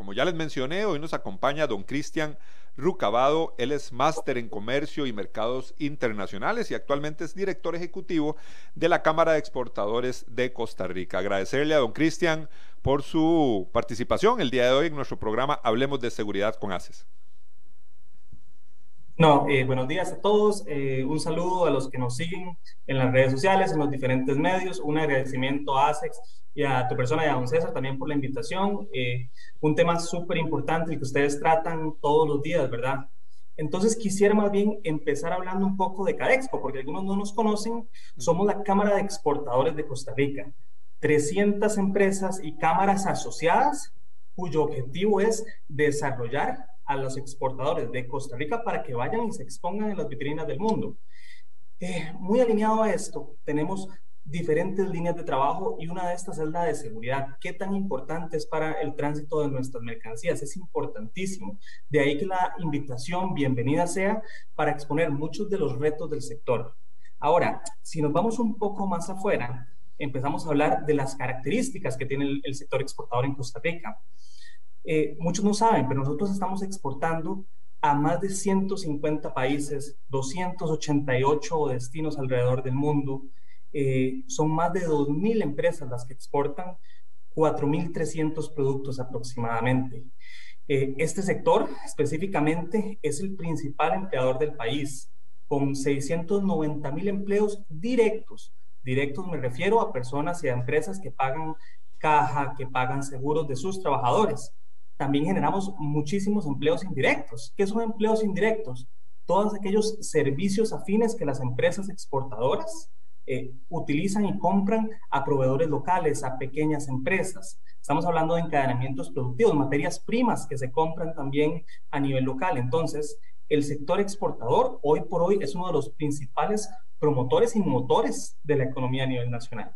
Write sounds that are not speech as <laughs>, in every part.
Como ya les mencioné, hoy nos acompaña don Cristian Rucabado. Él es máster en comercio y mercados internacionales y actualmente es director ejecutivo de la Cámara de Exportadores de Costa Rica. Agradecerle a don Cristian por su participación el día de hoy en nuestro programa Hablemos de Seguridad con ACES. No, eh, buenos días a todos. Eh, un saludo a los que nos siguen en las redes sociales, en los diferentes medios. Un agradecimiento a ASEX y a tu persona y a don César también por la invitación. Eh, un tema súper importante que ustedes tratan todos los días, ¿verdad? Entonces quisiera más bien empezar hablando un poco de Cadexpo, porque algunos no nos conocen. Somos la Cámara de Exportadores de Costa Rica. 300 empresas y cámaras asociadas cuyo objetivo es desarrollar a los exportadores de Costa Rica para que vayan y se expongan en las vitrinas del mundo. Eh, muy alineado a esto, tenemos diferentes líneas de trabajo y una de estas es la de seguridad. ¿Qué tan importante es para el tránsito de nuestras mercancías? Es importantísimo. De ahí que la invitación, bienvenida sea, para exponer muchos de los retos del sector. Ahora, si nos vamos un poco más afuera, empezamos a hablar de las características que tiene el, el sector exportador en Costa Rica. Eh, muchos no saben, pero nosotros estamos exportando a más de 150 países, 288 destinos alrededor del mundo. Eh, son más de 2.000 empresas las que exportan 4.300 productos aproximadamente. Eh, este sector específicamente es el principal empleador del país, con 690.000 empleos directos. Directos me refiero a personas y a empresas que pagan caja, que pagan seguros de sus trabajadores también generamos muchísimos empleos indirectos. ¿Qué son empleos indirectos? Todos aquellos servicios afines que las empresas exportadoras eh, utilizan y compran a proveedores locales, a pequeñas empresas. Estamos hablando de encadenamientos productivos, materias primas que se compran también a nivel local. Entonces, el sector exportador hoy por hoy es uno de los principales promotores y motores de la economía a nivel nacional.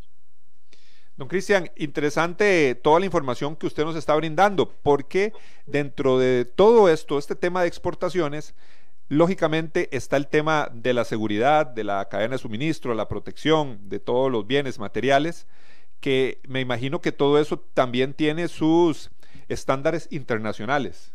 Don Cristian, interesante toda la información que usted nos está brindando, porque dentro de todo esto, este tema de exportaciones, lógicamente está el tema de la seguridad, de la cadena de suministro, la protección de todos los bienes materiales, que me imagino que todo eso también tiene sus estándares internacionales.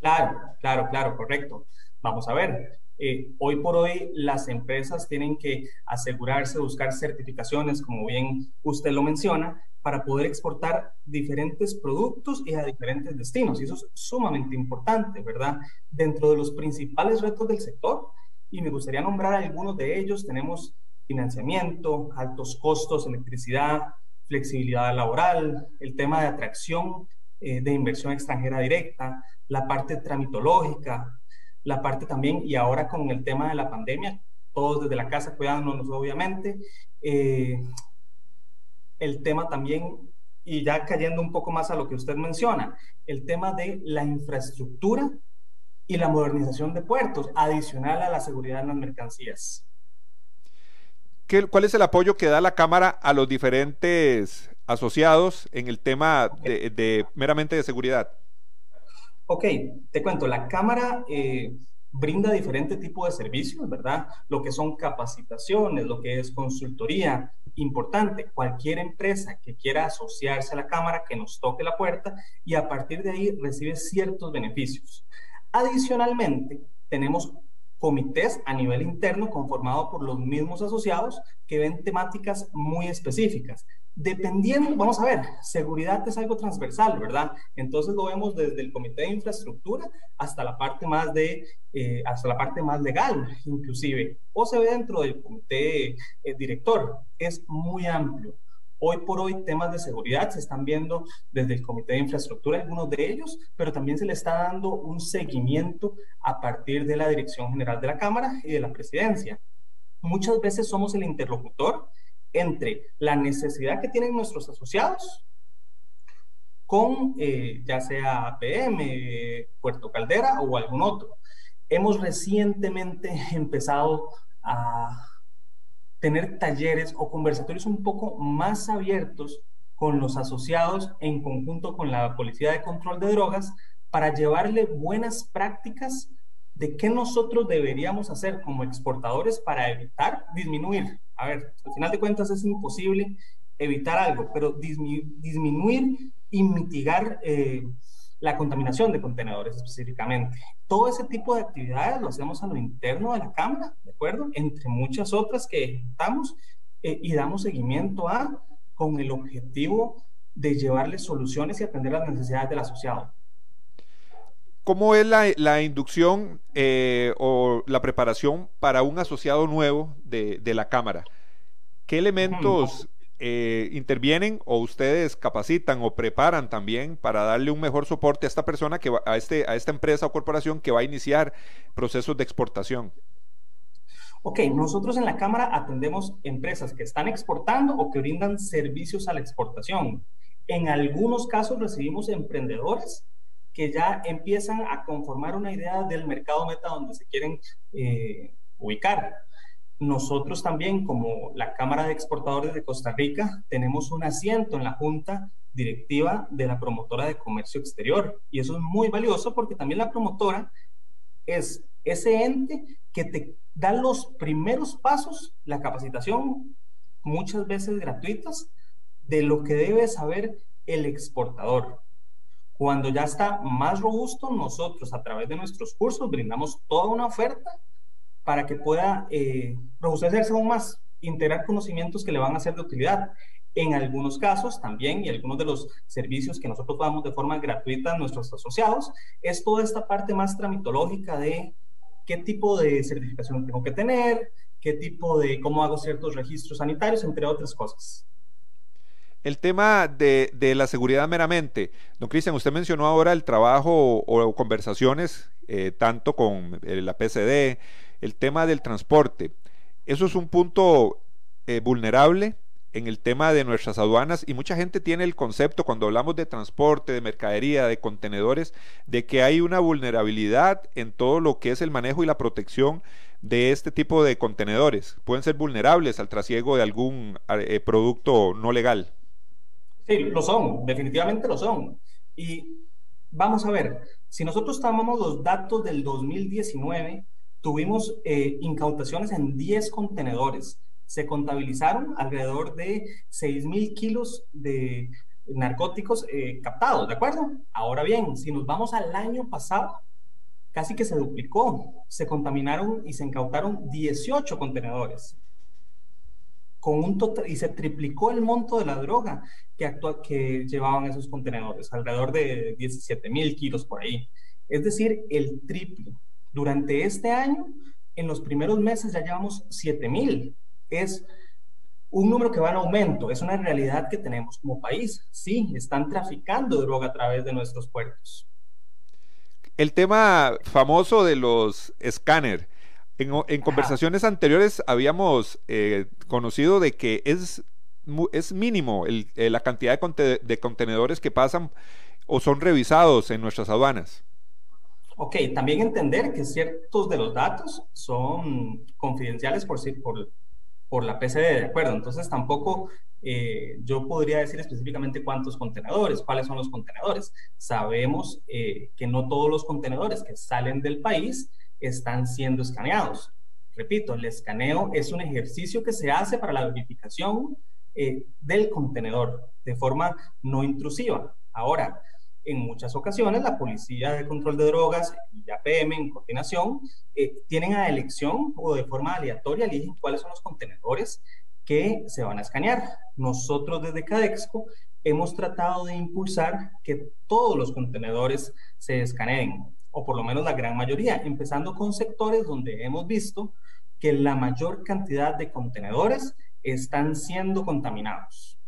Claro, claro, claro, correcto. Vamos a ver, eh, hoy por hoy las empresas tienen que asegurarse, buscar certificaciones, como bien usted lo menciona, para poder exportar diferentes productos y a diferentes destinos. Y eso es sumamente importante, ¿verdad? Dentro de los principales retos del sector, y me gustaría nombrar algunos de ellos, tenemos financiamiento, altos costos, electricidad, flexibilidad laboral, el tema de atracción eh, de inversión extranjera directa, la parte tramitológica, la parte también, y ahora con el tema de la pandemia, todos desde la casa cuidándonos obviamente, eh, el tema también, y ya cayendo un poco más a lo que usted menciona, el tema de la infraestructura y la modernización de puertos, adicional a la seguridad en las mercancías. ¿Qué, ¿Cuál es el apoyo que da la Cámara a los diferentes asociados en el tema de meramente de seguridad? Ok, te cuento, la Cámara eh, brinda diferentes tipos de servicios, ¿verdad? Lo que son capacitaciones, lo que es consultoría. Importante, cualquier empresa que quiera asociarse a la Cámara, que nos toque la puerta y a partir de ahí recibe ciertos beneficios. Adicionalmente, tenemos comités a nivel interno conformados por los mismos asociados que ven temáticas muy específicas. Dependiendo, vamos a ver, seguridad es algo transversal, ¿verdad? Entonces lo vemos desde el comité de infraestructura hasta la parte más de, eh, hasta la parte más legal, inclusive, o se ve dentro del comité eh, director. Es muy amplio. Hoy por hoy temas de seguridad se están viendo desde el Comité de Infraestructura, algunos de ellos, pero también se le está dando un seguimiento a partir de la Dirección General de la Cámara y de la Presidencia. Muchas veces somos el interlocutor entre la necesidad que tienen nuestros asociados con eh, ya sea PM, Puerto Caldera o algún otro. Hemos recientemente <laughs> empezado a tener talleres o conversatorios un poco más abiertos con los asociados en conjunto con la Policía de Control de Drogas para llevarle buenas prácticas de qué nosotros deberíamos hacer como exportadores para evitar disminuir. A ver, al final de cuentas es imposible evitar algo, pero disminuir y mitigar eh, la contaminación de contenedores específicamente. Todo ese tipo de actividades lo hacemos a lo interno de la Cámara, ¿de acuerdo? Entre muchas otras que ejecutamos eh, y damos seguimiento a con el objetivo de llevarle soluciones y atender las necesidades del asociado. ¿Cómo es la, inducción eh, o la preparación para un asociado nuevo de, la Cámara? ¿Qué elementos eh, intervienen o ustedes capacitan o preparan también para darle un mejor soporte a esta persona, que a, este, a esta empresa o corporación que va a iniciar procesos de exportación? Ok, nosotros en la Cámara atendemos empresas que están exportando o que brindan servicios a la exportación. En algunos casos recibimos emprendedores que ya empiezan a conformar una idea del mercado meta donde se quieren eh, ubicar. Nosotros también, como la Cámara de Exportadores de Costa Rica, tenemos un asiento en la Junta Directiva de la Promotora de Comercio Exterior. Y eso es muy valioso porque también la promotora es ese ente que te da los primeros pasos, la capacitación, muchas veces gratuitas, de lo que debe saber el exportador. Cuando ya está más robusto, nosotros a través de nuestros cursos brindamos toda una oferta para que pueda eh, robustecerse aún más, integrar conocimientos que le van a ser de utilidad. En algunos casos también, y algunos de los servicios que nosotros damos de forma gratuita a nuestros asociados, es toda esta parte más tramitológica de qué tipo de certificación tengo que tener, qué tipo de, cómo hago ciertos registros sanitarios, entre otras cosas. El tema de, la seguridad meramente. Don Cristian, usted mencionó ahora el trabajo o, conversaciones eh, tanto con eh, la PCD, el tema del transporte. Eso es un punto eh, vulnerable en el tema de nuestras aduanas y mucha gente tiene el concepto cuando hablamos de transporte, de mercadería, de contenedores, de que hay una vulnerabilidad en todo lo que es el manejo y la protección de este tipo de contenedores. Pueden ser vulnerables al trasiego de algún eh, producto no legal. Sí, lo son, definitivamente lo son. Y vamos a ver, si nosotros tomamos los datos del 2019, tuvimos eh, incautaciones en 10 contenedores. Se contabilizaron alrededor de 6 mil kilos de narcóticos eh, captados, ¿de acuerdo? Ahora bien, si nos vamos al año pasado, casi que se duplicó. Se contaminaron y se incautaron 18 contenedores. Con un total, y se triplicó el monto de la droga que, actua, que llevaban esos contenedores, alrededor de 17 mil kilos por ahí. Es decir, el triple. Durante este año, en los primeros meses ya llevamos 7000. Es un número que va en aumento, es una realidad que tenemos como país. Sí, están traficando droga a través de nuestros puertos. El tema famoso de los escáner. En, conversaciones anteriores habíamos eh, conocido de que es, es mínimo eh, la cantidad de contenedores que pasan o son revisados en nuestras aduanas. Ok, también entender que ciertos de los datos son confidenciales por, por, por la PCD, ¿de acuerdo? Entonces tampoco eh, yo podría decir específicamente cuántos contenedores, cuáles son los contenedores. Sabemos eh, que no todos los contenedores que salen del país están siendo escaneados. Repito, el escaneo es un ejercicio que se hace para la verificación eh, del contenedor de forma no intrusiva. Ahora, en muchas ocasiones la Policía de Control de Drogas y APM en coordinación eh, tienen a elección o de forma aleatoria eligen cuáles son los contenedores que se van a escanear. Nosotros desde Cadexco hemos tratado de impulsar que todos los contenedores se escaneen, o por lo menos la gran mayoría, empezando con sectores donde hemos visto que la mayor cantidad de contenedores están siendo contaminados.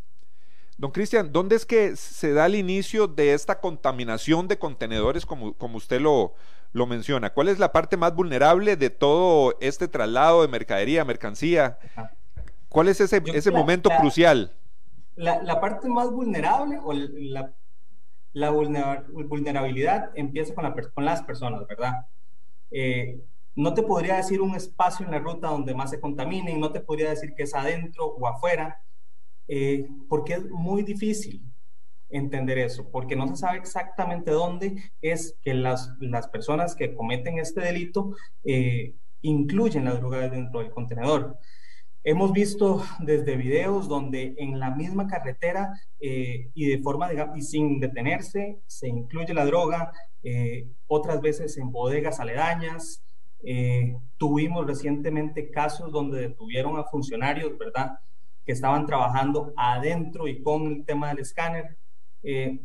Don Cristian, ¿dónde es que se da el inicio de esta contaminación de contenedores como, como usted lo, lo menciona? ¿Cuál es la parte más vulnerable de todo este traslado de mercadería, mercancía? ¿Cuál es ese, ese momento crucial? La, parte más vulnerable o la, la vulnerabilidad empieza con, la, con, las personas, ¿verdad? Eh, no te podría decir un espacio en la ruta donde más se contaminen, no te podría decir que es adentro o afuera, eh, porque es muy difícil entender eso, porque no se sabe exactamente dónde es que las, las personas que cometen este delito eh, incluyen la droga dentro del contenedor. Hemos visto desde videos donde en la misma carretera eh, y de forma de, y sin detenerse se incluye la droga, otras veces en bodegas aledañas. tuvimos recientemente casos donde detuvieron a funcionarios, ¿verdad? que estaban trabajando adentro y con el tema del escáner. Eh,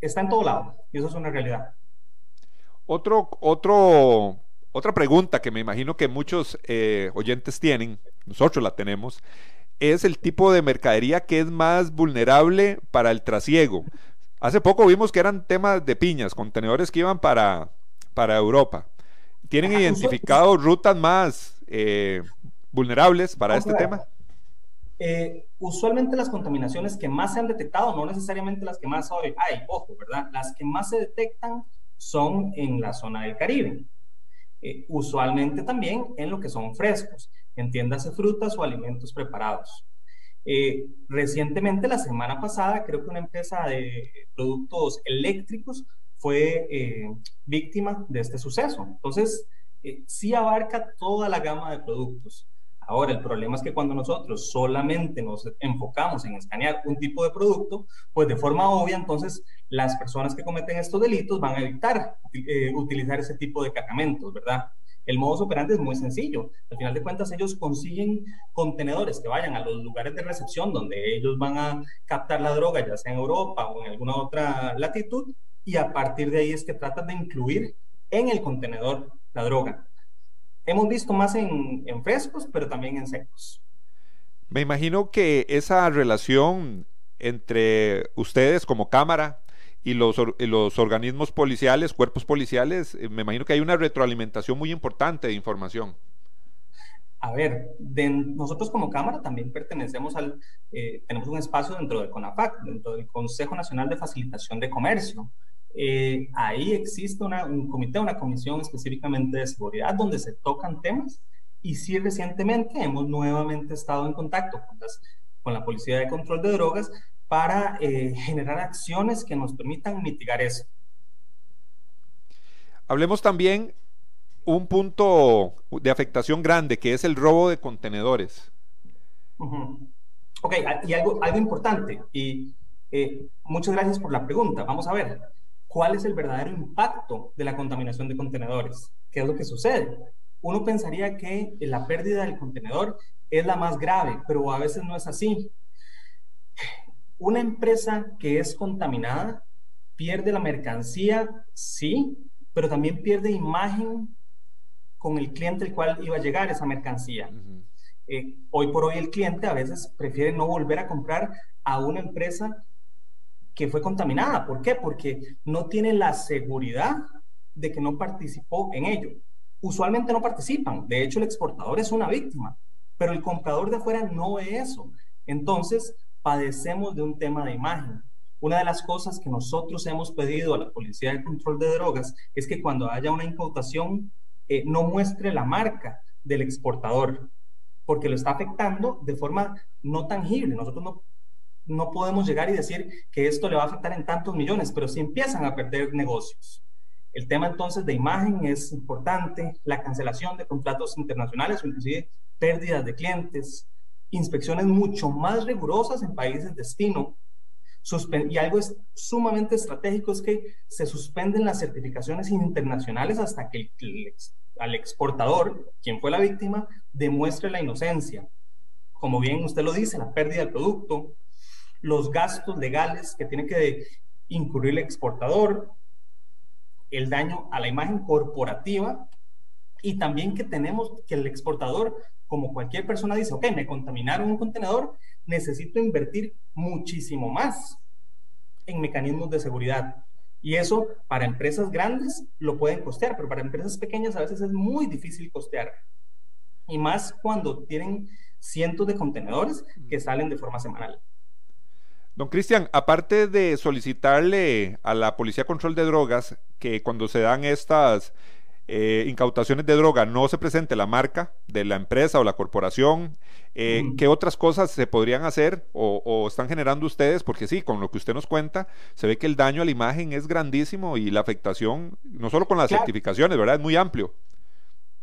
está en todo lado y eso es una realidad. Otro, otro, otra pregunta que me imagino que muchos eh, oyentes tienen, nosotros la tenemos, es el tipo de mercadería que es más vulnerable para el trasiego. Hace poco vimos que eran temas de piñas, contenedores que iban para, para Europa. ¿Tienen identificado rutas más eh, vulnerables para este tema? Eh, usualmente las contaminaciones que más se han detectado, no necesariamente las que más hoy hay, ojo, ¿verdad? Las que más se detectan son en la zona del Caribe. Eh, usualmente también en lo que son frescos, entiéndase frutas o alimentos preparados. Eh, recientemente, la semana pasada, creo que una empresa de productos eléctricos fue víctima de este suceso. Entonces, sí abarca toda la gama de productos. Ahora, el problema es que cuando nosotros solamente nos enfocamos en escanear un tipo de producto, pues de forma obvia, entonces las personas que cometen estos delitos van a evitar eh, utilizar ese tipo de cargamentos, ¿verdad? El modus operandi es muy sencillo. Al final de cuentas, ellos consiguen contenedores que vayan a los lugares de recepción donde ellos van a captar la droga, ya sea en Europa o en alguna otra latitud, y a partir de ahí es que tratan de incluir en el contenedor la droga. Hemos visto más en, frescos, pero también en secos. Me imagino que esa relación entre ustedes como Cámara y los, los organismos policiales, cuerpos policiales, eh, me imagino que hay una retroalimentación muy importante de información. A ver, nosotros como Cámara también pertenecemos al, eh, tenemos un espacio dentro del CONAFAC, dentro del Consejo Nacional de Facilitación de Comercio. Eh, ahí existe un comité, una comisión específicamente de seguridad donde se tocan temas y sí recientemente hemos nuevamente estado en contacto con, la Policía de Control de Drogas para eh, generar acciones que nos permitan mitigar eso. Hablemos también un punto de afectación grande que es el robo de contenedores. Ok, y algo, algo importante, y eh, muchas gracias por la pregunta. Vamos a ver, cuál es el verdadero impacto de la contaminación de contenedores. ¿Qué es lo que sucede? Uno pensaría que la pérdida del contenedor es la más grave, pero a veces no es así. Una empresa que es contaminada pierde la mercancía, sí, pero también pierde imagen con el cliente al cual iba a llegar esa mercancía. Eh, hoy por hoy el cliente a veces prefiere no volver a comprar a una empresa que fue contaminada. ¿Por qué? Porque no tiene la seguridad de que no participó en ello. Usualmente no participan. De hecho, el exportador es una víctima, pero el comprador de afuera no es eso. Entonces, padecemos de un tema de imagen. Una de las cosas que nosotros hemos pedido a la Policía de Control de Drogas es que cuando haya una incautación eh, no muestre la marca del exportador, porque lo está afectando de forma no tangible. Nosotros no no podemos llegar y decir que esto le va a afectar en tantos millones, pero si empiezan a perder negocios. El tema entonces de imagen es importante, la cancelación de contratos internacionales inclusive pérdidas de clientes, inspecciones mucho más rigurosas en países de destino. y algo es sumamente estratégico es que se suspenden las certificaciones internacionales hasta que el, al exportador, quien fue la víctima, demuestre la inocencia. Como bien usted lo dice, la pérdida del producto, los gastos legales que tiene que incurrir el exportador, el daño a la imagen corporativa y también que tenemos que el exportador, como cualquier persona dice, ok, me contaminaron un contenedor, necesito invertir muchísimo más en mecanismos de seguridad. Y eso para empresas grandes lo pueden costear, pero para empresas pequeñas a veces es muy difícil costear. Y más cuando tienen cientos de contenedores que salen de forma semanal. Don Cristian, aparte de solicitarle a la Policía Control de Drogas que cuando se dan estas eh, incautaciones de droga no se presente la marca de la empresa o la corporación, eh, ¿qué otras cosas se podrían hacer o, están generando ustedes? Porque sí, con lo que usted nos cuenta, se ve que el daño a la imagen es grandísimo y la afectación, no solo con las certificaciones, ¿verdad? Es muy amplio.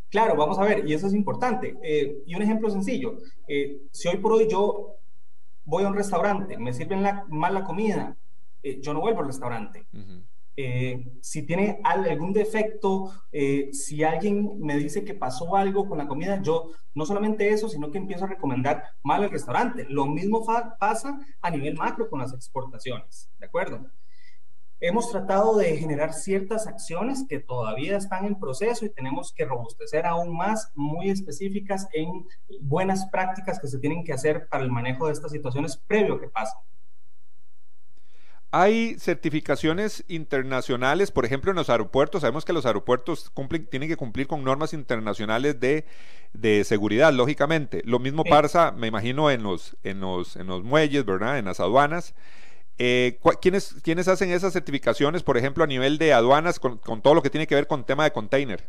Claro, vamos a ver, y eso es importante. Eh, y un ejemplo sencillo, si hoy por hoy yo voy a un restaurante, me sirven la, mal la comida, yo no vuelvo al restaurante. Eh, si tiene algún defecto, eh, si alguien me dice que pasó algo con la comida, yo no solamente eso, sino que empiezo a recomendar mal el restaurante. Lo mismo pasa a nivel macro con las exportaciones, ¿de acuerdo? Hemos tratado de generar ciertas acciones que todavía están en proceso y tenemos que robustecer aún más, muy específicas en buenas prácticas que se tienen que hacer para el manejo de estas situaciones previo que pasen. Hay certificaciones internacionales, por ejemplo, en los aeropuertos. Sabemos que los aeropuertos tienen que cumplir con normas internacionales de, seguridad, lógicamente. Lo mismo pasa, me imagino, en los, en los, en los muelles, ¿verdad? En las aduanas. Eh, ¿quiénes, ¿quiénes, hacen esas certificaciones, por ejemplo, a nivel de aduanas con, todo lo que tiene que ver con tema de container?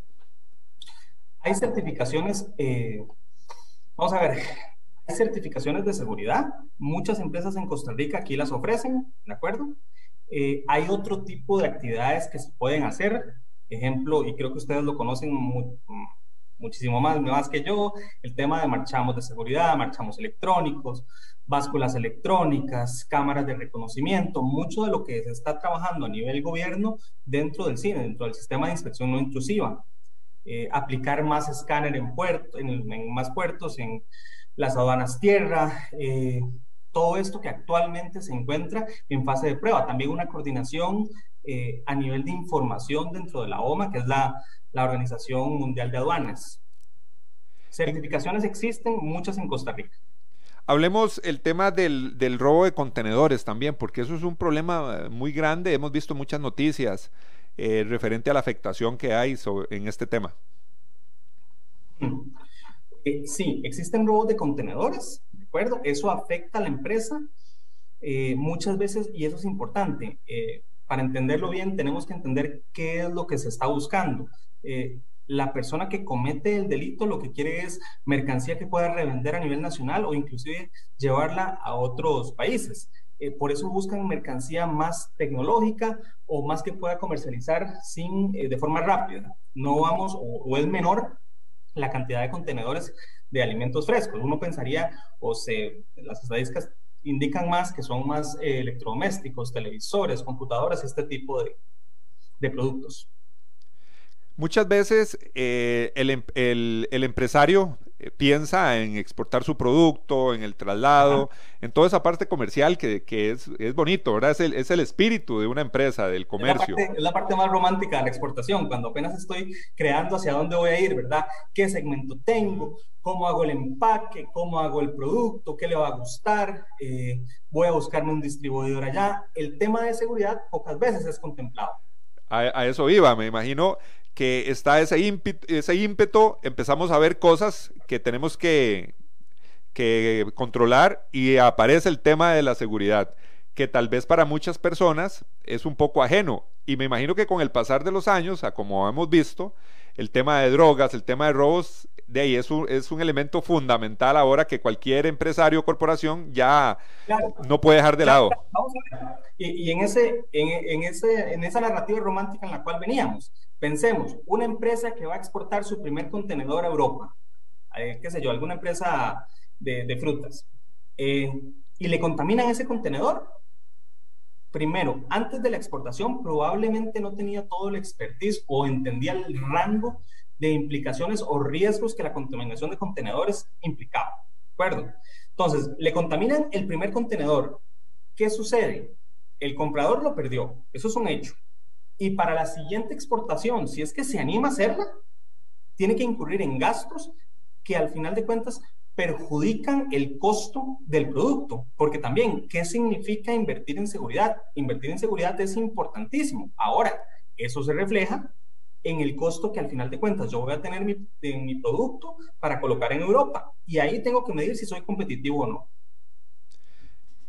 Hay certificaciones, eh, vamos a ver, certificaciones de seguridad. Muchas empresas en Costa Rica aquí las ofrecen, ¿de acuerdo? Eh, hay otro tipo de actividades que se pueden hacer. Ejemplo, y creo que ustedes lo conocen muchísimo más, más que yo, el tema de marchamos de seguridad, marchamos electrónicos, básculas electrónicas, cámaras de reconocimiento, mucho de lo que se está trabajando a nivel gobierno dentro del cine, dentro del sistema de inspección no intrusiva. Eh, aplicar más escáner en, puerto, en más puertos, en las aduanas tierra, eh, todo esto que actualmente se encuentra en fase de prueba. También una coordinación eh, a nivel de información dentro de la OMA, que es la, Organización Mundial de Aduanas. Certificaciones existen, muchas en Costa Rica. Hablemos el tema del, robo de contenedores también, porque eso es un problema eh, muy grande. Hemos visto muchas noticias referente a la afectación que hay en este tema. Eh, sí, existen robos de contenedores, ¿de acuerdo? Eso afecta a la empresa eh, muchas veces y eso es importante. Eh, para entenderlo bien, tenemos que entender qué es lo que se está buscando. la persona que comete el delito lo que quiere es mercancía que pueda revender a nivel nacional o inclusive llevarla a otros países. por eso buscan mercancía más tecnológica o más que pueda comercializar sin, de forma rápida. No vamos, o es menor la cantidad de contenedores de alimentos frescos. Uno pensaría, o se, las estadísticas indican más que son más eh, electrodomésticos, televisores, computadoras, este tipo de, de productos. Muchas veces eh, em, el, el, empresario eh, piensa en exportar su producto, en el traslado, en toda esa parte comercial que, que es, es, bonito, ¿verdad? Es el, es el, espíritu de una empresa, del comercio. Es la, parte, es la, parte, más romántica de la exportación, cuando apenas estoy creando hacia dónde voy a ir, ¿verdad? ¿Qué segmento tengo? ¿Cómo hago el empaque? ¿Cómo hago el producto? ¿Qué le va a gustar? Eh, voy a buscarme un distribuidor allá. El tema de seguridad pocas veces es contemplado. A, a, eso iba, me imagino que está ese ímpetu, ese ímpetu, empezamos a ver cosas que tenemos que, que controlar y aparece el tema de la seguridad, que tal vez para muchas personas es un poco ajeno. Y me imagino que con el pasar de los años, a como hemos visto, el tema de drogas, el tema de robos, de ahí es un, es un elemento fundamental ahora que cualquier empresario o corporación ya no puede dejar de lado. Y, en, ese, en, ese, en esa narrativa romántica en la cual veníamos, pensemos, una empresa que va a exportar su primer contenedor a Europa, eh, qué sé yo, alguna empresa de, frutas, eh, y le contaminan ese contenedor, primero, antes de la exportación probablemente no tenía todo el expertise o entendía el rango de implicaciones o riesgos que la contaminación de contenedores implicaba. ¿De acuerdo? Entonces, le contaminan el primer contenedor. ¿Qué sucede? El comprador lo perdió. Eso es un hecho. Y para la siguiente exportación, si es que se anima a hacerla, tiene que incurrir en gastos que al final de cuentas perjudican el costo del producto, porque también, ¿qué significa invertir en seguridad? Invertir en seguridad es importantísimo. Ahora, eso se refleja en el costo que al final de cuentas yo voy a tener mi, en mi producto para colocar en Europa. Y ahí tengo que medir si soy competitivo o no.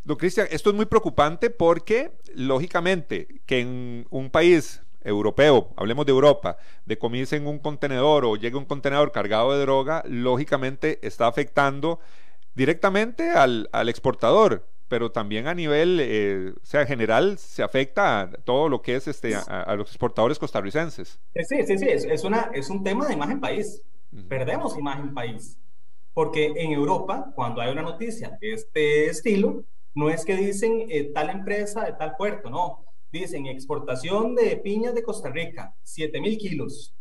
Don Cristian, esto es muy preocupante porque, lógicamente, que en un país europeo, hablemos de Europa, decomisen un contenedor o llegue un contenedor cargado de droga, lógicamente está afectando directamente al, exportador, pero también a nivel, eh, o sea, general, se afecta a todo lo que es este, a, los exportadores costarricenses. Sí, sí, sí, es, una, es un tema de imagen país. Perdemos imagen país. Porque en Europa, cuando hay una noticia de este estilo, no es que dicen eh, tal empresa de tal puerto, no Dicen exportación de piñas de Costa Rica, 7 mil kilos.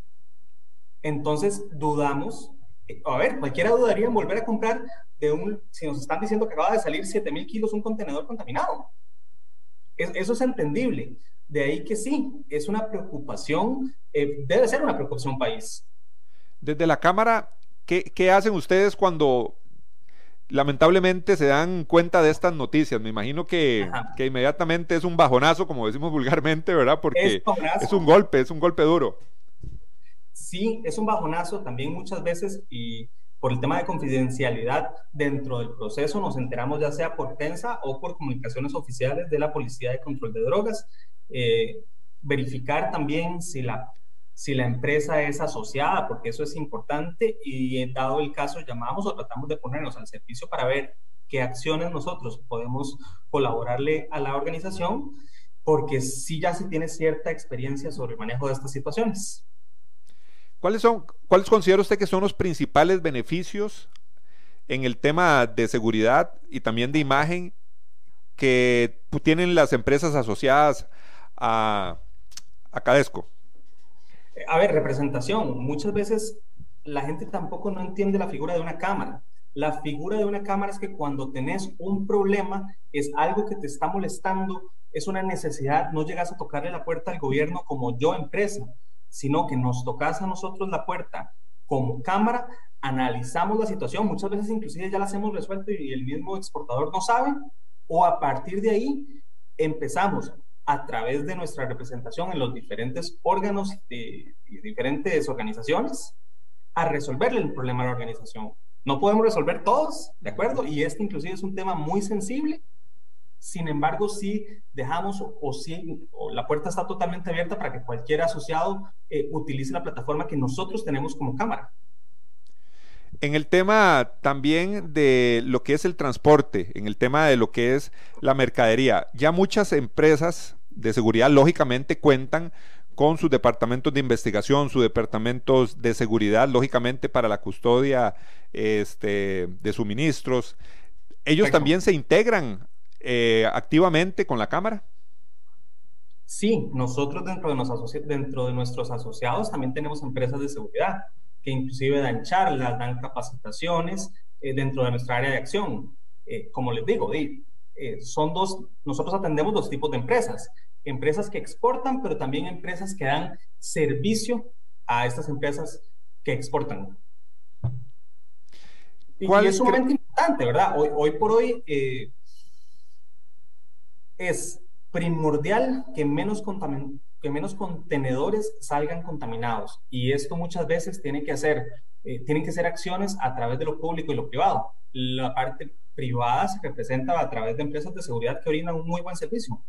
Entonces dudamos, eh, a ver, cualquiera dudaría en volver a comprar de un, si nos están diciendo que acaba de salir 7 mil kilos un contenedor contaminado. eso es entendible. De ahí que sí, es una preocupación, eh, debe ser una preocupación país. Desde la Cámara, ¿qué, ¿qué, hacen ustedes cuando lamentablemente se dan cuenta de estas noticias. Me imagino que, inmediatamente es un bajonazo, como decimos vulgarmente, ¿verdad? Porque es, un golpe, es un golpe duro. Sí, es un bajonazo también muchas veces y por el tema de confidencialidad dentro del proceso nos enteramos ya sea por prensa o por comunicaciones oficiales de la Policía de Control de Drogas. Eh, verificar también si la si la empresa es asociada, porque eso es importante y dado el caso llamamos o tratamos de ponernos al servicio para ver qué acciones nosotros podemos colaborarle a la organización, porque sí ya se tiene cierta experiencia sobre el manejo de estas situaciones. ¿Cuáles son, cuáles considera usted que son los principales beneficios en el tema de seguridad y también de imagen que tienen las empresas asociadas a, a Cadesco? A ver, representación. Muchas veces la gente tampoco no entiende la figura de una cámara. La figura de una cámara es que cuando tenés un problema, es algo que te está molestando, es una necesidad, no llegas a tocarle la puerta al gobierno como yo empresa, sino que nos tocas a nosotros la puerta como cámara, analizamos la situación, muchas veces inclusive ya las hemos resuelto y el mismo exportador no sabe, o a partir de ahí empezamos a través de nuestra representación en los diferentes órganos y diferentes organizaciones a resolverle el problema a la organización. No podemos resolver todos, ¿de acuerdo? Y este inclusive es un tema muy sensible. Sin embargo, sí dejamos o, sí, o la puerta está totalmente abierta para que cualquier asociado eh, utilice la plataforma que nosotros tenemos como cámara. En el tema también de lo que es el transporte, en el tema de lo que es la mercadería, ya muchas empresas de seguridad lógicamente cuentan con sus departamentos de investigación, sus departamentos de seguridad, lógicamente para la custodia este, de suministros. ¿Ellos también se integran eh, activamente con la Cámara? Sí, nosotros dentro de, dentro de nuestros asociados también tenemos empresas de seguridad que inclusive dan charlas, dan capacitaciones eh, dentro de nuestra área de acción. Eh, como les digo, son dos, nosotros atendemos dos tipos de empresas empresas que exportan, pero también empresas que dan servicio a estas empresas que exportan. Y, es sumamente importante, ¿verdad? Hoy, hoy por hoy eh, es primordial que menos, que menos contenedores salgan contaminados. Y esto muchas veces tiene que hacer, eh, tienen que ser acciones a través de lo público y lo privado. La parte privada se representa a través de empresas de seguridad que brindan un muy buen servicio.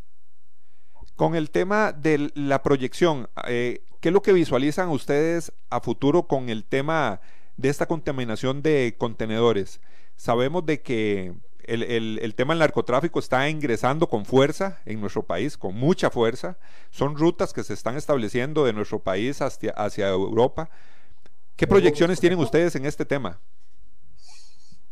Con el tema de la proyección, eh, ¿qué es lo que visualizan ustedes a futuro con el tema de esta contaminación de contenedores? Sabemos de que el, tema del narcotráfico está ingresando con fuerza en nuestro país, con mucha fuerza. Son rutas que se están estableciendo de nuestro país hacia, hacia Europa. ¿Qué proyecciones tienen ustedes en este tema?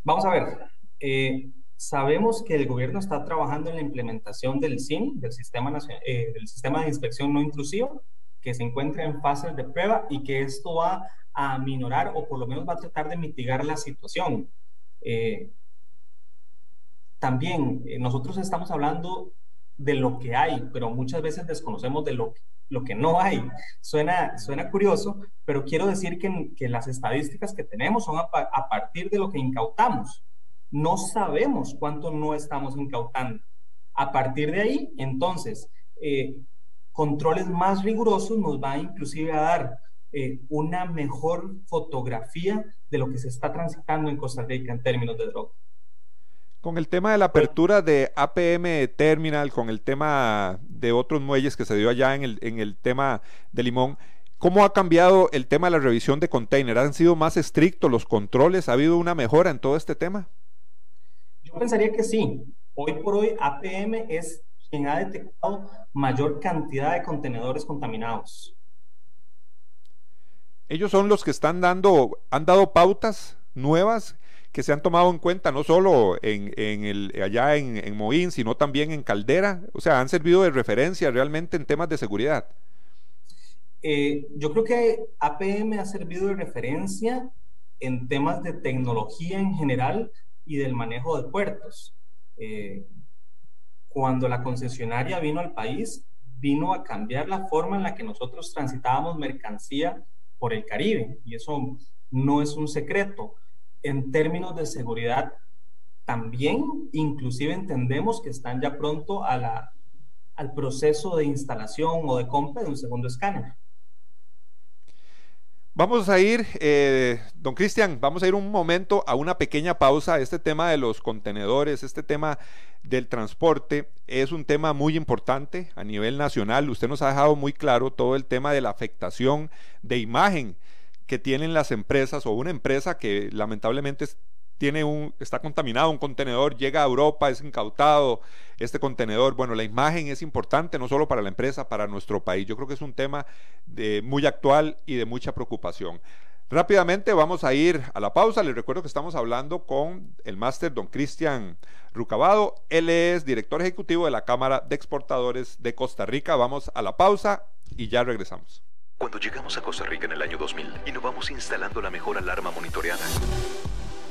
Vamos a ver. Eh, Sabemos que el gobierno está trabajando en la implementación del SIN, del Sistema, eh, del sistema de Inspección No Intrusivo, que se encuentra en fases de prueba y que esto va a minorar o por lo menos va a tratar de mitigar la situación. Eh, también eh, nosotros estamos hablando de lo que hay, pero muchas veces desconocemos de lo, lo que no hay. Suena, suena curioso, pero quiero decir que, que las estadísticas que tenemos son a, partir de lo que incautamos. No sabemos cuánto no estamos incautando. A partir de ahí, entonces, eh, controles más rigurosos nos va inclusive a dar eh, una mejor fotografía de lo que se está transitando en Costa Rica en términos de droga. Con el tema de la apertura de APM Terminal, con el tema de otros muelles que se dio allá en el, en el tema de Limón, ¿cómo ha cambiado el tema de la revisión de container? ¿Han sido más estrictos los controles? ¿Ha habido una mejora en todo este tema? Yo pensaría que sí. Hoy por hoy APM es quien ha detectado mayor cantidad de contenedores contaminados. Ellos son los que están dando, han dado pautas nuevas que se han tomado en cuenta no solo en, el, allá en, en Moín, sino también en Caldera? O sea, han servido de referencia realmente en temas de seguridad. Eh, yo creo que APM ha servido de referencia en temas de tecnología en general y del manejo de puertos. Eh, cuando la concesionaria vino al país, vino a cambiar la forma en la que nosotros transitábamos mercancía por el Caribe. Y eso no es un secreto en términos de seguridad también, inclusive entendemos que están ya pronto al proceso de instalación o de compra de un segundo escáner. Vamos a ir, eh, don Cristian, vamos a ir un momento a una pequeña pausa. Este tema de los contenedores, este tema del transporte es un tema muy importante a nivel nacional. Usted nos ha dejado muy claro todo el tema de la afectación de imagen que tienen las empresas o una empresa que lamentablemente tiene un, está contaminado, un contenedor llega a Europa, es incautado este contenedor. Bueno, la imagen es importante no solo para la empresa, para nuestro país. Yo creo que es un tema de, muy actual y de mucha preocupación. Rápidamente vamos a ir a la pausa. Les recuerdo que estamos hablando con el máster don Cristian Rucabado. Él es director ejecutivo de la Cámara de Exportadores de Costa Rica. Vamos a la pausa y ya regresamos. Cuando llegamos a Costa Rica en el año 2000, innovamos instalando la mejor alarma monitoreada.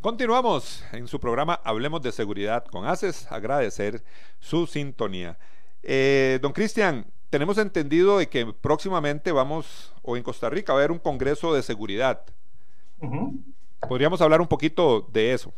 Continuamos en su programa Hablemos de Seguridad con ACES. Agradecer su sintonía. Eh, don Cristian, tenemos entendido de que próximamente vamos, o en Costa Rica, va a haber un congreso de seguridad. ¿Podríamos hablar un poquito de eso?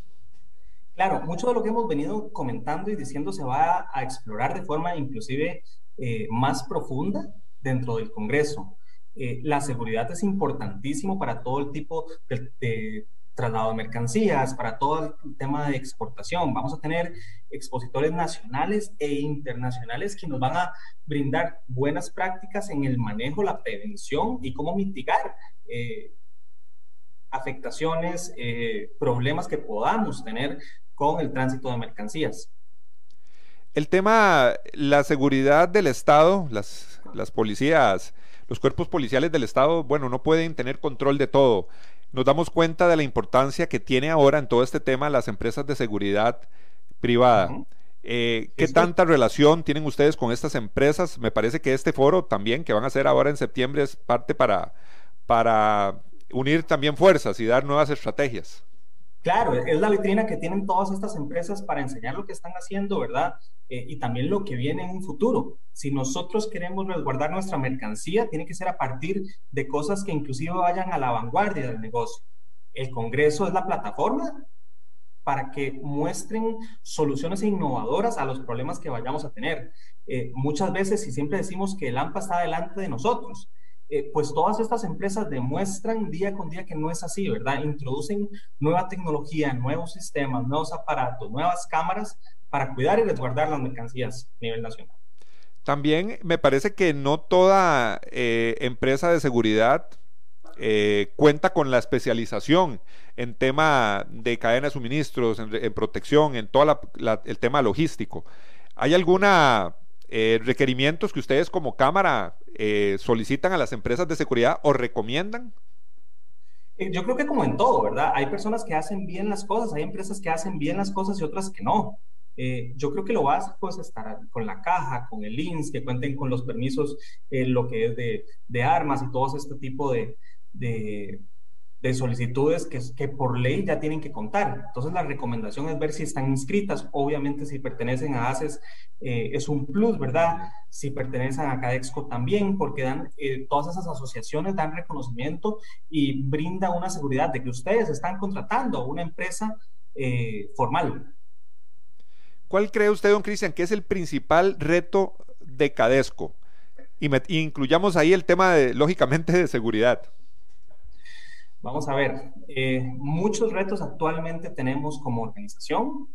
Claro, mucho de lo que hemos venido comentando y diciendo se va a explorar de forma inclusive eh, más profunda dentro del Congreso. Eh, la seguridad es importantísimo para todo el tipo de traslado de mercancías, para todo el tema de exportación. Vamos a tener expositores nacionales e internacionales que nos van a brindar buenas prácticas en el manejo, la prevención y cómo mitigar eh, afectaciones, eh, problemas que podamos tener con el tránsito de mercancías. El tema, la seguridad del Estado, las, las policías, los cuerpos policiales del Estado, bueno, no pueden tener control de todo nos damos cuenta de la importancia que tiene ahora en todo este tema las empresas de seguridad privada. Eh, ¿Qué tanta relación tienen ustedes con estas empresas? Me parece que este foro también, que van a hacer ahora en septiembre, es parte para, para unir también fuerzas y dar nuevas estrategias. Claro, es la vitrina que tienen todas estas empresas para enseñar lo que están haciendo, ¿verdad? Eh, y también lo que viene en un futuro. Si nosotros queremos resguardar nuestra mercancía, tiene que ser a partir de cosas que inclusive vayan a la vanguardia del negocio. El Congreso es la plataforma para que muestren soluciones innovadoras a los problemas que vayamos a tener. Eh, muchas veces, y siempre decimos que el AMPA está delante de nosotros, eh, pues todas estas empresas demuestran día con día que no es así, ¿verdad? Introducen nueva tecnología, nuevos sistemas, nuevos aparatos, nuevas cámaras para cuidar y resguardar las mercancías a nivel nacional. También me parece que no toda eh, empresa de seguridad eh, cuenta con la especialización en tema de cadena de suministros, en, protección, en todo el tema logístico. ¿Hay alguna eh, requerimientos que ustedes como Cámara eh, solicitan a las empresas de seguridad o recomiendan? Yo creo que como en todo, ¿verdad? Hay personas que hacen bien las cosas, hay empresas que hacen bien las cosas y otras que no. Yo creo que lo básico es estar con la caja, con el INS, que cuenten con los permisos, lo que es de, de, armas y todo este tipo de, de, de solicitudes que, que, por ley ya tienen que contar. Entonces la recomendación es ver si están inscritas. Obviamente si pertenecen a ACES eh, es un plus, ¿verdad? Si pertenecen a Cadexco también, porque dan, eh, todas esas asociaciones dan reconocimiento y brinda una seguridad de que ustedes están contratando a una empresa eh, formal. ¿Cuál cree usted, don Cristian, que es el principal reto de Cadesco? Y, y incluyamos ahí el tema, de, lógicamente, de seguridad. Vamos a ver, eh, muchos retos actualmente tenemos como organización.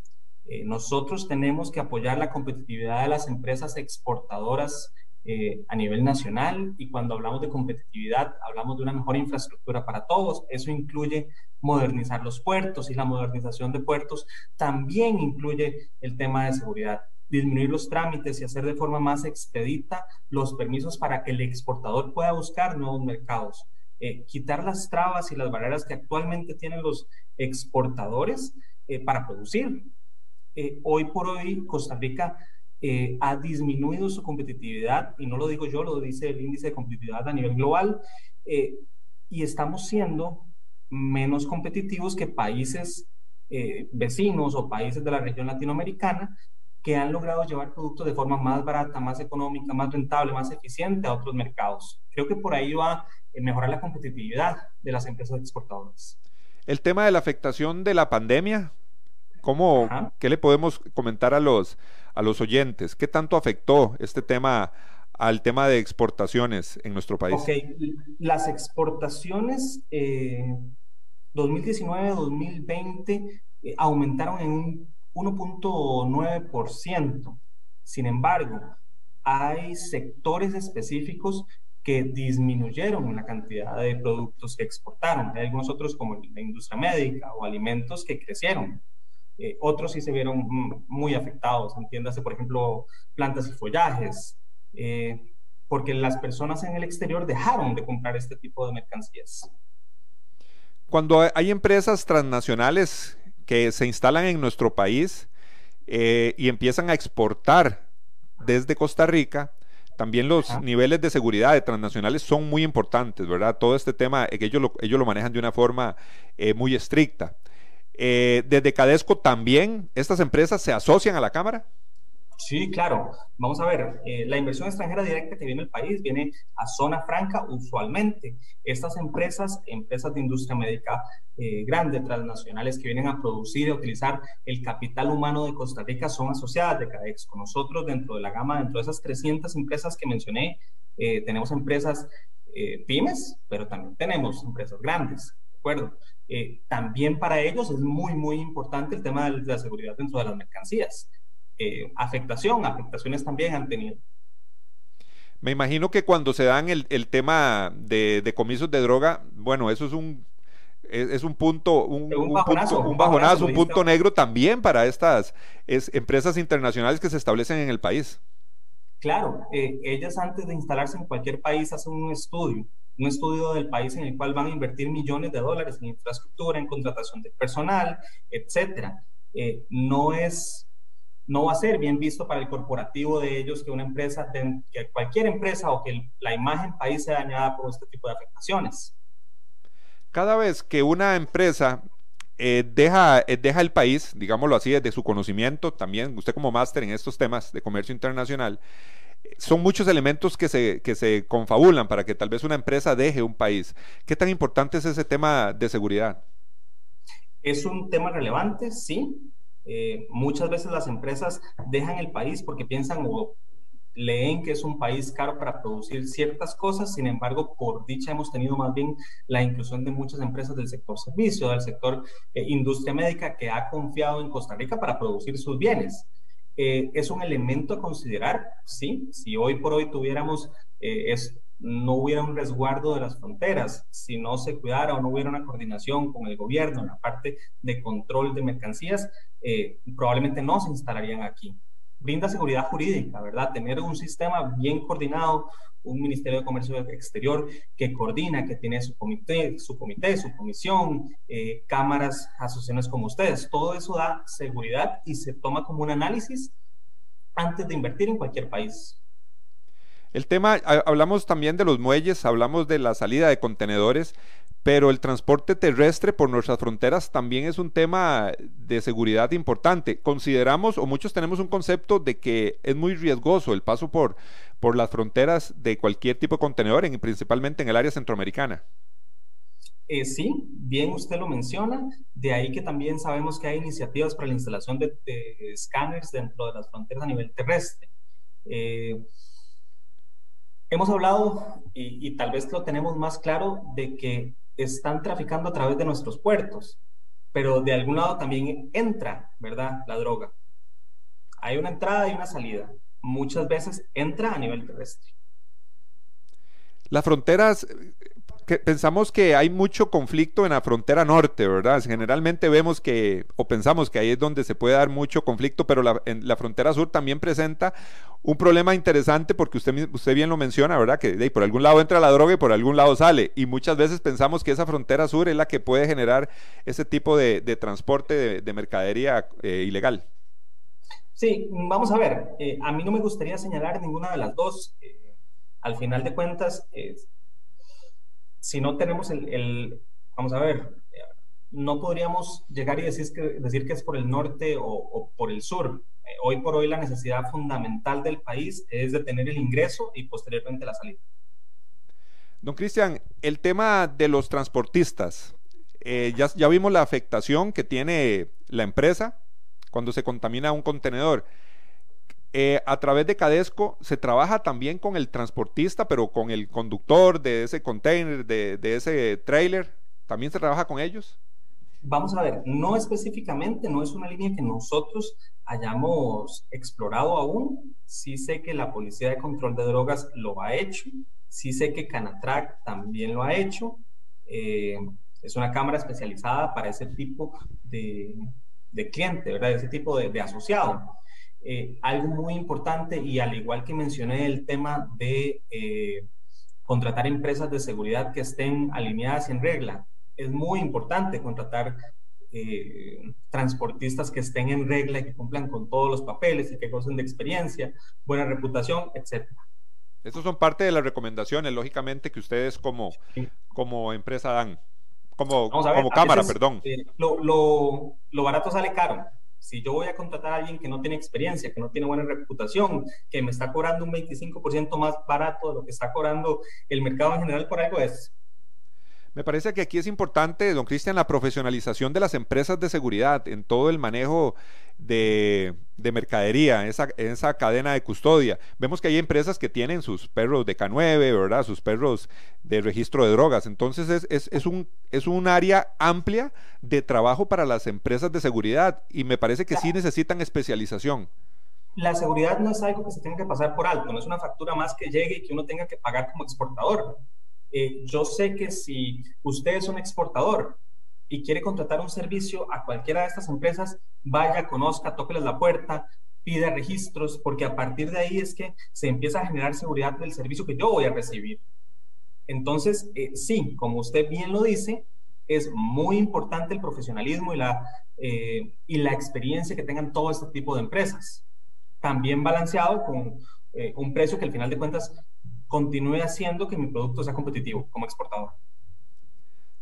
Eh, nosotros tenemos que apoyar la competitividad de las empresas exportadoras eh, a nivel nacional y cuando hablamos de competitividad hablamos de una mejor infraestructura para todos. Eso incluye modernizar los puertos y la modernización de puertos también incluye el tema de seguridad disminuir los trámites y hacer de forma más expedita los permisos para que el exportador pueda buscar nuevos mercados. Eh, quitar las trabas y las barreras que actualmente tienen los exportadores eh, para producir. Hoy por hoy Costa Rica ha disminuido su competitividad, y no lo digo yo, lo dice el índice de competitividad a nivel global, y estamos siendo menos competitivos que países vecinos o países de la región latinoamericana que han logrado llevar productos de forma más barata, más económica, más rentable, más eficiente a otros mercados. Creo que por ahí va mejorar la competitividad de las empresas exportadoras. El tema de la afectación de la pandemia, ¿cómo, ¿qué le podemos comentar a los, a los oyentes? ¿Qué tanto afectó este tema al tema de exportaciones en nuestro país? Ok, las exportaciones 2019-2020 eh, eh, aumentaron en un 1.9%. Sin embargo, hay sectores específicos que disminuyeron la cantidad de productos que exportaron. Hay algunos otros como la industria médica o alimentos que crecieron. Eh, otros sí se vieron muy afectados, entiéndase, por ejemplo, plantas y follajes, eh, porque las personas en el exterior dejaron de comprar este tipo de mercancías. Cuando hay empresas transnacionales que se instalan en nuestro país eh, y empiezan a exportar desde Costa Rica, también los niveles de seguridad de transnacionales son muy importantes, ¿verdad? Todo este tema, que ellos lo, ellos lo manejan de una forma eh, muy estricta. Eh, desde Cadesco también, ¿estas empresas se asocian a la Cámara? Sí, claro. Vamos a ver, eh, la inversión extranjera directa que viene al país viene a zona franca usualmente. Estas empresas, empresas de industria médica eh, grandes, transnacionales, que vienen a producir y utilizar el capital humano de Costa Rica son asociadas de CADEX. Con nosotros, dentro de la gama, dentro de esas 300 empresas que mencioné, tenemos empresas pymes, pero también tenemos empresas grandes, ¿de acuerdo? también para ellos es muy, muy importante el tema de la seguridad dentro de las mercancías. Eh, afectación, afectaciones también han tenido. Me imagino que cuando se dan el, tema de, de, comisos de droga, bueno, eso es un es, un punto, un, bajonazo, punto, un, bajonazo, un punto negro también para estas empresas internacionales que se establecen en el país. Claro, eh, ellas antes de instalarse en cualquier país hacen un estudio, un estudio del país en el cual van a invertir millones de dólares en infraestructura, en contratación de personal, etcétera. Eh, no es no va a ser bien visto para el corporativo de ellos que una empresa, que cualquier empresa o que la imagen país sea dañada por este tipo de afectaciones. Cada vez que una empresa eh, deja, eh, deja el país, digámoslo así, desde su conocimiento, también usted como máster en estos temas de comercio internacional, son muchos elementos que se, que se confabulan para que tal vez una empresa deje un país. ¿Qué tan importante es ese tema de seguridad? Es un tema relevante, sí. Eh, muchas veces las empresas dejan el país porque piensan o leen que es un país caro para producir ciertas cosas, sin embargo, por dicha hemos tenido más bien la inclusión de muchas empresas del sector servicio, del sector eh, industria médica, que ha confiado en Costa Rica para producir sus bienes. Eh, es un elemento a considerar, sí, si hoy por hoy tuviéramos es, no hubiera un resguardo de las fronteras, si no se cuidara o no hubiera una coordinación con el gobierno en la parte de control de mercancías, eh, probablemente no se instalarían aquí. brinda seguridad jurídica, ¿verdad? Tener un sistema bien coordinado, un Ministerio de Comercio Exterior que coordina, que tiene su comité, su, comité, su comisión, eh, cámaras, asociaciones como ustedes. Todo eso da seguridad y se toma como un análisis antes de invertir en cualquier país. El tema, hablamos también de los muelles, hablamos de la salida de contenedores, pero el transporte terrestre por nuestras fronteras también es un tema de seguridad importante. Consideramos, o muchos tenemos un concepto de que es muy riesgoso el paso por, por las fronteras de cualquier tipo de contenedor, en, principalmente en el área centroamericana. Eh, sí, bien usted lo menciona, de ahí que también sabemos que hay iniciativas para la instalación de, escáneres dentro de las fronteras a nivel terrestre. Eh, hemos hablado, y, y, tal vez lo tenemos más claro, de que están traficando a través de nuestros puertos, pero de algún lado también entra, ¿verdad? La droga. Hay una entrada y una salida. Muchas veces entra a nivel terrestre. Las fronteras pensamos que hay mucho conflicto en la frontera norte, ¿verdad? Generalmente vemos que, o pensamos que ahí es donde se puede dar mucho conflicto, pero la, en la frontera sur también presenta un problema interesante porque usted, usted bien lo menciona, ¿verdad? Que por algún lado entra la droga y por algún lado sale. Y muchas veces pensamos que esa frontera sur es la que puede generar ese tipo de, transporte de, mercadería eh, ilegal. Sí, vamos a ver. Eh, a mí no me gustaría señalar ninguna de las dos. Eh, al final de cuentas, si no tenemos el, vamos a ver, no podríamos llegar y decir que, decir que es por el norte o, por el sur. Eh, hoy por hoy la necesidad fundamental del país es de tener el ingreso y posteriormente la salida. Don Cristian, el tema de los transportistas, eh, ya vimos la afectación que tiene la empresa cuando se contamina un contenedor. Eh, a través de Cadesco se trabaja también con el transportista, pero con el conductor de ese container, de, ese trailer. ¿También se trabaja con ellos? Vamos a ver, no específicamente, no es una línea que nosotros hayamos explorado aún. Sí sé que la Policía de Control de Drogas lo ha hecho, sí sé que Canatrack también lo ha hecho. Eh, es una cámara especializada para ese tipo de, cliente, ¿verdad? Ese tipo de asociado. Eh, algo muy importante y al igual que mencioné el tema de eh, contratar empresas de seguridad que estén alineadas en regla, es muy importante contratar eh, transportistas que estén en regla y que cumplan con todos los papeles y que gocen de experiencia, buena reputación, etc. Estos son parte de las recomendaciones, lógicamente, que ustedes como, como empresa dan, como, como cámara, perdón. lo, lo, lo barato sale caro. Si yo voy a contratar a alguien que no tiene experiencia, que no tiene buena reputación, que me está cobrando un 25% más barato de lo que está cobrando el mercado en general por algo es me parece que aquí es importante, don Cristian, la profesionalización de las empresas de seguridad en todo el manejo de, mercadería, esa, esa cadena de custodia. Vemos que hay empresas que tienen sus perros de K9, ¿verdad? Sus perros de registro de drogas. Entonces es, es, es, un, es un área amplia de trabajo para las empresas de seguridad y me parece que sí necesitan especialización. La seguridad no es algo que se tenga que pasar por alto, no es una factura más que llegue y que uno tenga que pagar como exportador eh, yo sé que si usted es un exportador y quiere contratar un servicio a cualquiera de estas empresas, vaya, conozca, tóqueles la puerta, pida registros, porque a partir de ahí es que se empieza a generar seguridad del servicio que yo voy a recibir. Entonces, eh, sí, como usted bien lo dice, es muy importante el profesionalismo y la, eh, y la experiencia que tengan todo este tipo de empresas. También balanceado con un precio que al final de cuentas continúe haciendo que mi producto sea competitivo como exportador.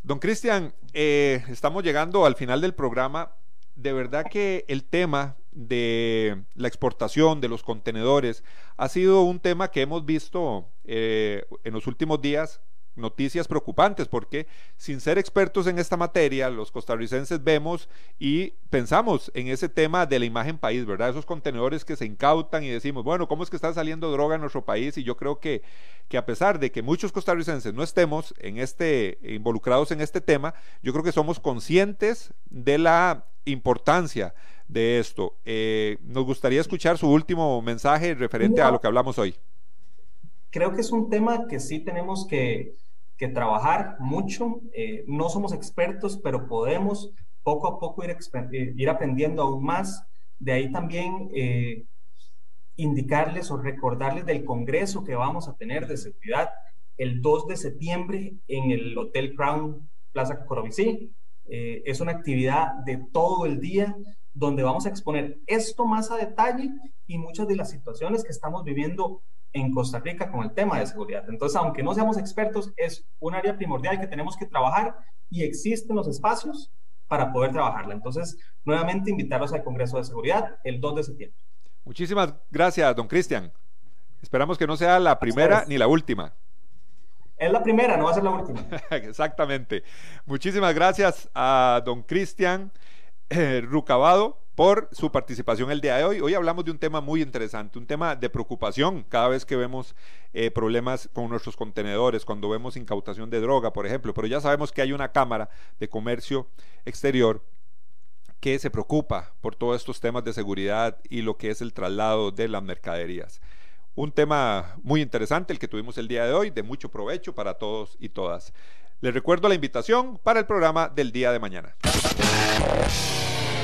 Don Cristian, eh, estamos llegando al final del programa. De verdad que el tema de la exportación de los contenedores ha sido un tema que hemos visto eh, en los últimos días noticias preocupantes porque sin ser expertos en esta materia, los costarricenses vemos y pensamos en ese tema de la imagen país, ¿verdad? Esos contenedores que se incautan y decimos, bueno, ¿cómo es que está saliendo droga en nuestro país? Y yo creo que, que a pesar de que muchos costarricenses no estemos en este, involucrados en este tema, yo creo que somos conscientes de la importancia de esto. Eh, nos gustaría escuchar su último mensaje referente a lo que hablamos hoy creo que es un tema que sí tenemos que, trabajar mucho. Eh, no somos expertos, pero podemos poco a poco ir, eh, ir aprendiendo aún más. De ahí también eh, indicarles o recordarles del congreso que vamos a tener de seguridad el 2 de septiembre en el Hotel Crown Plaza Corobicí. Eh, es una actividad de todo el día donde vamos a exponer esto más a detalle y muchas de las situaciones que estamos viviendo en Costa Rica con el tema de seguridad. Entonces, aunque no seamos expertos, es un área primordial que tenemos que trabajar y existen los espacios para poder trabajarla. Entonces, nuevamente invitarlos al Congreso de Seguridad el 2 de septiembre. Muchísimas gracias, don Cristian. Esperamos que no sea la primera ni la última. Es la primera, no va a ser la última. <laughs> Exactamente. Muchísimas gracias a don Cristian eh, Rucabado por su participación el día de hoy. Hoy hablamos de un tema muy interesante, un tema de preocupación cada vez que vemos eh, problemas con nuestros contenedores, cuando vemos incautación de droga, por ejemplo, pero ya sabemos que hay una Cámara de Comercio Exterior que se preocupa por todos estos temas de seguridad y lo que es el traslado de las mercaderías. Un tema muy interesante el que tuvimos el día de hoy, de mucho provecho para todos y todas. Les recuerdo la invitación para el programa del día de mañana.